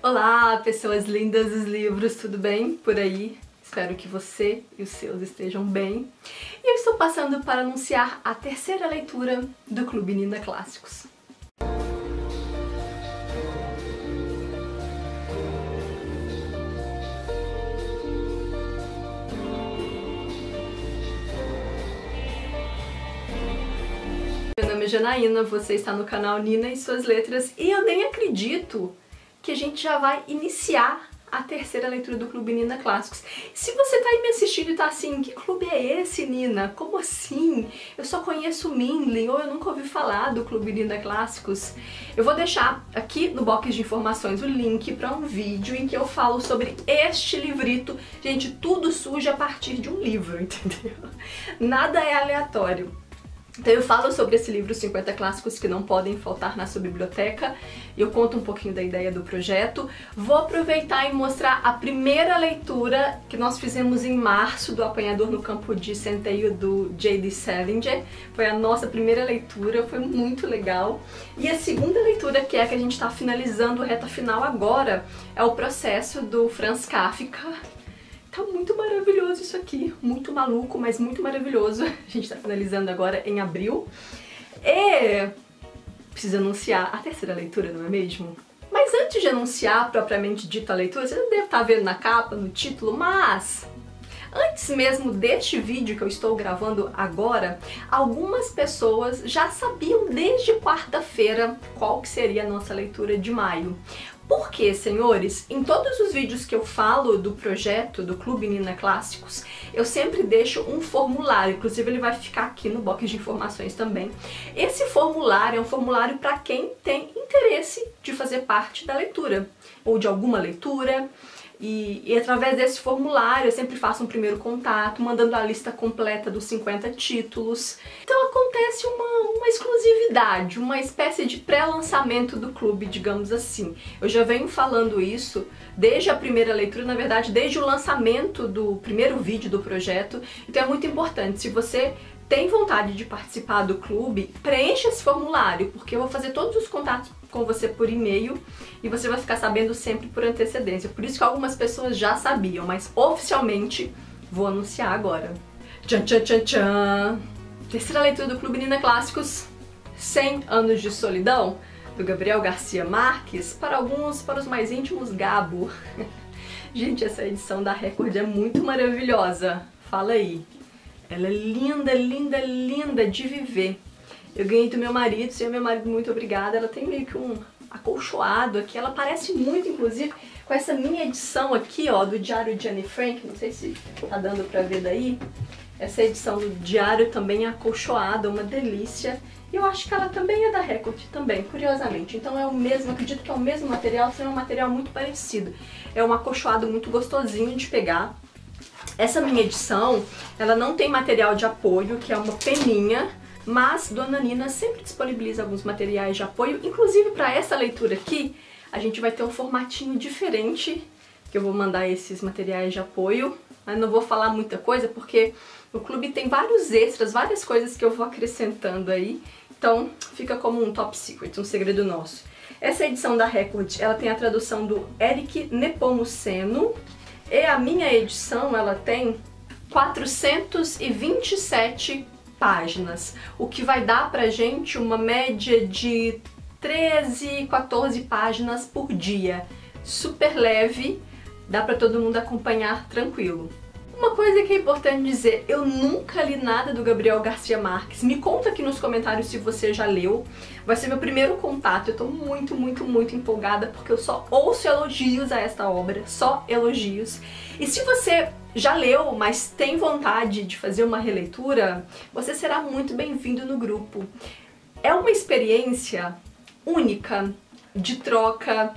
Olá, pessoas lindas dos livros, tudo bem por aí? Espero que você e os seus estejam bem. E eu estou passando para anunciar a terceira leitura do Clube Nina Clássicos. Meu nome é Janaína, você está no canal Nina e suas letras e eu nem acredito que a gente já vai iniciar a terceira leitura do Clube Nina Clássicos. Se você tá aí me assistindo e tá assim, que clube é esse, Nina? Como assim? Eu só conheço o Minlin, ou eu nunca ouvi falar do Clube Nina Clássicos. Eu vou deixar aqui no box de informações o link para um vídeo em que eu falo sobre este livrito. Gente, tudo surge a partir de um livro, entendeu? Nada é aleatório. Então eu falo sobre esse livro 50 clássicos que não podem faltar na sua biblioteca. Eu conto um pouquinho da ideia do projeto. Vou aproveitar e mostrar a primeira leitura que nós fizemos em março do Apanhador no Campo de Centeio do J.D. Salinger. Foi a nossa primeira leitura, foi muito legal. E a segunda leitura, que é a que a gente está finalizando, reta final agora, é o processo do Franz Kafka Tá muito maravilhoso isso aqui, muito maluco, mas muito maravilhoso. A gente tá finalizando agora em abril. E precisa anunciar a terceira leitura, não é mesmo? Mas antes de anunciar propriamente dita a leitura, você deve estar vendo na capa, no título, mas Antes mesmo deste vídeo que eu estou gravando agora, algumas pessoas já sabiam desde quarta-feira qual que seria a nossa leitura de maio. Por quê, senhores? Em todos os vídeos que eu falo do projeto do Clube Nina Clássicos, eu sempre deixo um formulário, inclusive ele vai ficar aqui no box de informações também. Esse formulário é um formulário para quem tem interesse de fazer parte da leitura, ou de alguma leitura, e, e, através desse formulário eu sempre faço um primeiro contato, mandando a lista completa dos 50 títulos. Então acontece uma, uma exclusividade, uma espécie de pré-lançamento do clube, digamos assim. Eu já venho falando isso desde a primeira leitura, na verdade, desde o lançamento do primeiro vídeo do projeto. Então é muito importante, se você tem vontade de participar do clube, preencha esse formulário, porque eu vou fazer todos os contatos com você por e-mail e você vai ficar sabendo sempre por antecedência. Por isso que algumas pessoas já sabiam, mas oficialmente vou anunciar agora. Tchan, tchan, tchan, tchan. Terceira leitura do Clube Nina Clássicos, 100 anos de solidão, do Gabriel Garcia Marques, para alguns, para os mais íntimos, Gabo. Gente, essa edição da Record é muito maravilhosa. Fala aí. Ela é linda, linda, linda de viver. Eu ganhei do meu marido, senhor meu marido, muito obrigada. Ela tem meio que um acolchoado aqui. Ela parece muito, inclusive, com essa minha edição aqui, ó, do Diário de Anne Frank. Não sei se tá dando pra ver daí. Essa edição do Diário também é acolchoada, uma delícia. E eu acho que ela também é da Record, também, curiosamente. Então é o mesmo, acredito que é o mesmo material, será um material muito parecido. É um acolchoado muito gostosinho de pegar. Essa minha edição, ela não tem material de apoio, que é uma peninha, mas Dona Nina sempre disponibiliza alguns materiais de apoio, inclusive para essa leitura aqui, a gente vai ter um formatinho diferente, que eu vou mandar esses materiais de apoio, mas não vou falar muita coisa porque o clube tem vários extras, várias coisas que eu vou acrescentando aí, então fica como um top secret, um segredo nosso. Essa edição da Record, ela tem a tradução do Eric Nepomuceno, e a minha edição, ela tem 427 páginas, o que vai dar pra gente uma média de 13, 14 páginas por dia. Super leve, dá pra todo mundo acompanhar tranquilo. Uma coisa que é importante dizer, eu nunca li nada do Gabriel Garcia Marques. Me conta aqui nos comentários se você já leu. Vai ser meu primeiro contato, eu tô muito, muito, muito empolgada porque eu só ouço elogios a esta obra, só elogios. E se você já leu, mas tem vontade de fazer uma releitura, você será muito bem-vindo no grupo. É uma experiência única de troca,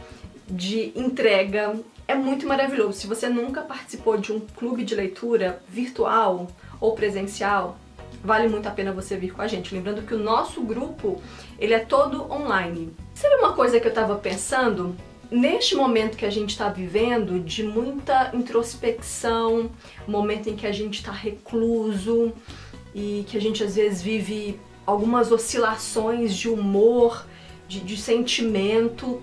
de entrega, é muito maravilhoso. Se você nunca participou de um clube de leitura virtual ou presencial, vale muito a pena você vir com a gente. Lembrando que o nosso grupo, ele é todo online. Sabe uma coisa que eu tava pensando? Neste momento que a gente está vivendo, de muita introspecção, momento em que a gente está recluso e que a gente às vezes vive algumas oscilações de humor, de, de sentimento,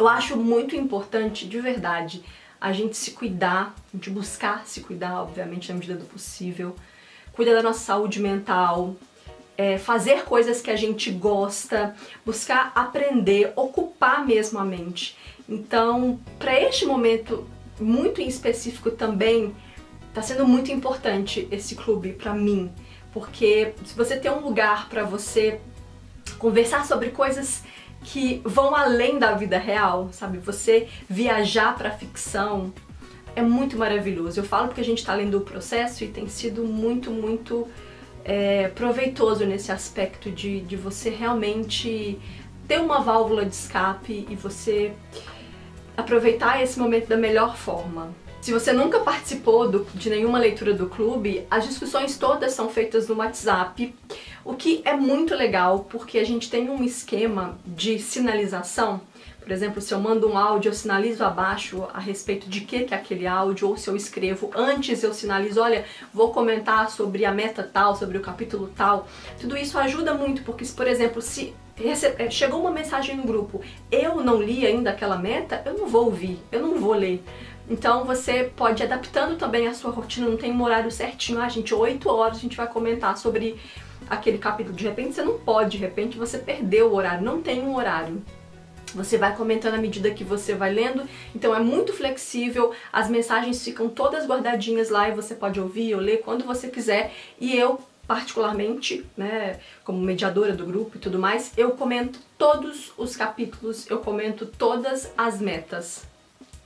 Eu acho muito importante, de verdade, a gente se cuidar, a gente buscar se cuidar, obviamente, na medida do possível, cuidar da nossa saúde mental, é, fazer coisas que a gente gosta, buscar aprender, ocupar mesmo a mente. Então, para este momento muito em específico também, está sendo muito importante esse clube para mim, porque se você tem um lugar para você conversar sobre coisas que vão além da vida real, sabe? Você viajar para ficção é muito maravilhoso. Eu falo porque a gente está lendo o processo e tem sido muito, muito é, proveitoso nesse aspecto de, de você realmente ter uma válvula de escape e você aproveitar esse momento da melhor forma. Se você nunca participou do, de nenhuma leitura do clube, as discussões todas são feitas no WhatsApp, o que é muito legal porque a gente tem um esquema de sinalização. Por exemplo, se eu mando um áudio, eu sinalizo abaixo a respeito de que, que é aquele áudio, ou se eu escrevo antes, eu sinalizo, olha, vou comentar sobre a meta tal, sobre o capítulo tal. Tudo isso ajuda muito, porque, por exemplo, se é, chegou uma mensagem no grupo, eu não li ainda aquela meta, eu não vou ouvir, eu não vou ler. Então você pode ir adaptando também a sua rotina, não tem um horário certinho, ah gente, 8 horas a gente vai comentar sobre aquele capítulo. De repente você não pode, de repente você perdeu o horário, não tem um horário. Você vai comentando à medida que você vai lendo, então é muito flexível, as mensagens ficam todas guardadinhas lá e você pode ouvir ou ler quando você quiser. E eu, particularmente, né, como mediadora do grupo e tudo mais, eu comento todos os capítulos, eu comento todas as metas.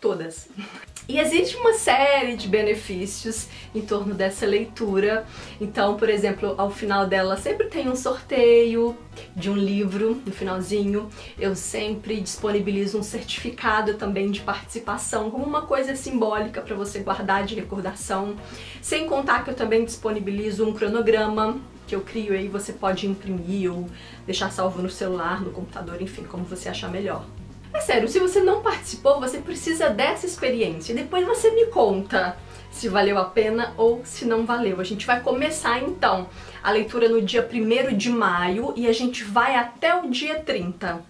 Todas. E existe uma série de benefícios em torno dessa leitura. Então, por exemplo, ao final dela sempre tem um sorteio de um livro no finalzinho. Eu sempre disponibilizo um certificado também de participação como uma coisa simbólica para você guardar de recordação. Sem contar que eu também disponibilizo um cronograma que eu crio aí você pode imprimir ou deixar salvo no celular, no computador, enfim, como você achar melhor. É sério, se você não participou, você precisa dessa experiência. E depois você me conta se valeu a pena ou se não valeu. A gente vai começar então a leitura no dia 1 de maio e a gente vai até o dia 30.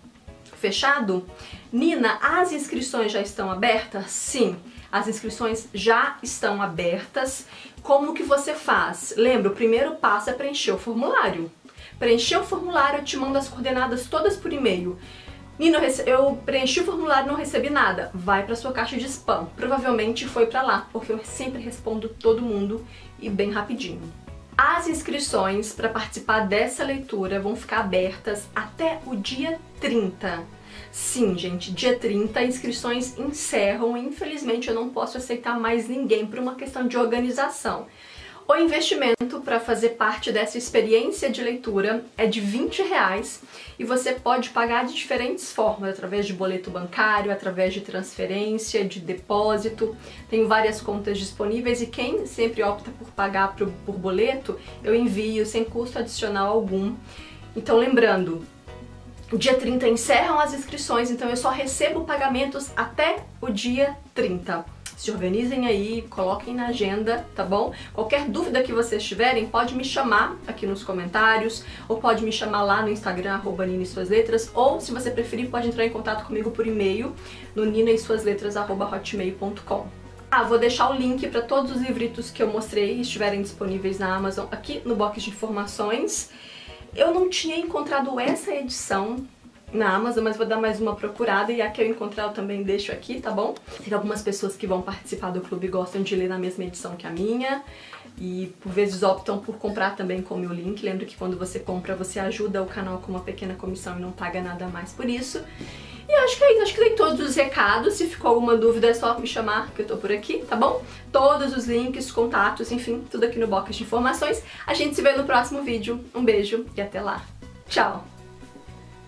Fechado? Nina, as inscrições já estão abertas? Sim, as inscrições já estão abertas. Como que você faz? Lembra, o primeiro passo é preencher o formulário. Preencher o formulário, eu te mando as coordenadas todas por e-mail. Nino, eu preenchi o formulário e não recebi nada. Vai para sua caixa de spam. Provavelmente foi para lá, porque eu sempre respondo todo mundo e bem rapidinho. As inscrições para participar dessa leitura vão ficar abertas até o dia 30. Sim, gente, dia 30 inscrições encerram e infelizmente eu não posso aceitar mais ninguém por uma questão de organização. O investimento para fazer parte dessa experiência de leitura é de 20 reais e você pode pagar de diferentes formas, através de boleto bancário, através de transferência, de depósito. Tem várias contas disponíveis e quem sempre opta por pagar por, por boleto, eu envio sem custo adicional algum. Então lembrando, dia 30 encerram as inscrições, então eu só recebo pagamentos até o dia 30 se organizem aí, coloquem na agenda, tá bom? Qualquer dúvida que vocês tiverem, pode me chamar aqui nos comentários, ou pode me chamar lá no Instagram, arroba Nina e Suas Letras, ou se você preferir, pode entrar em contato comigo por e-mail, no nina e suas letras, arroba hotmail.com. Ah, vou deixar o link para todos os livritos que eu mostrei estiverem disponíveis na Amazon aqui no box de informações. Eu não tinha encontrado essa edição na Amazon, mas vou dar mais uma procurada e a que eu encontrar eu também deixo aqui, tá bom? Tem algumas pessoas que vão participar do clube gostam de ler na mesma edição que a minha e por vezes optam por comprar também com o meu link. Lembro que quando você compra, você ajuda o canal com uma pequena comissão e não paga nada mais por isso. E acho que é isso, acho que tem todos os recados. Se ficou alguma dúvida é só me chamar que eu tô por aqui, tá bom? Todos os links, contatos, enfim, tudo aqui no box de informações. A gente se vê no próximo vídeo. Um beijo e até lá. Tchau!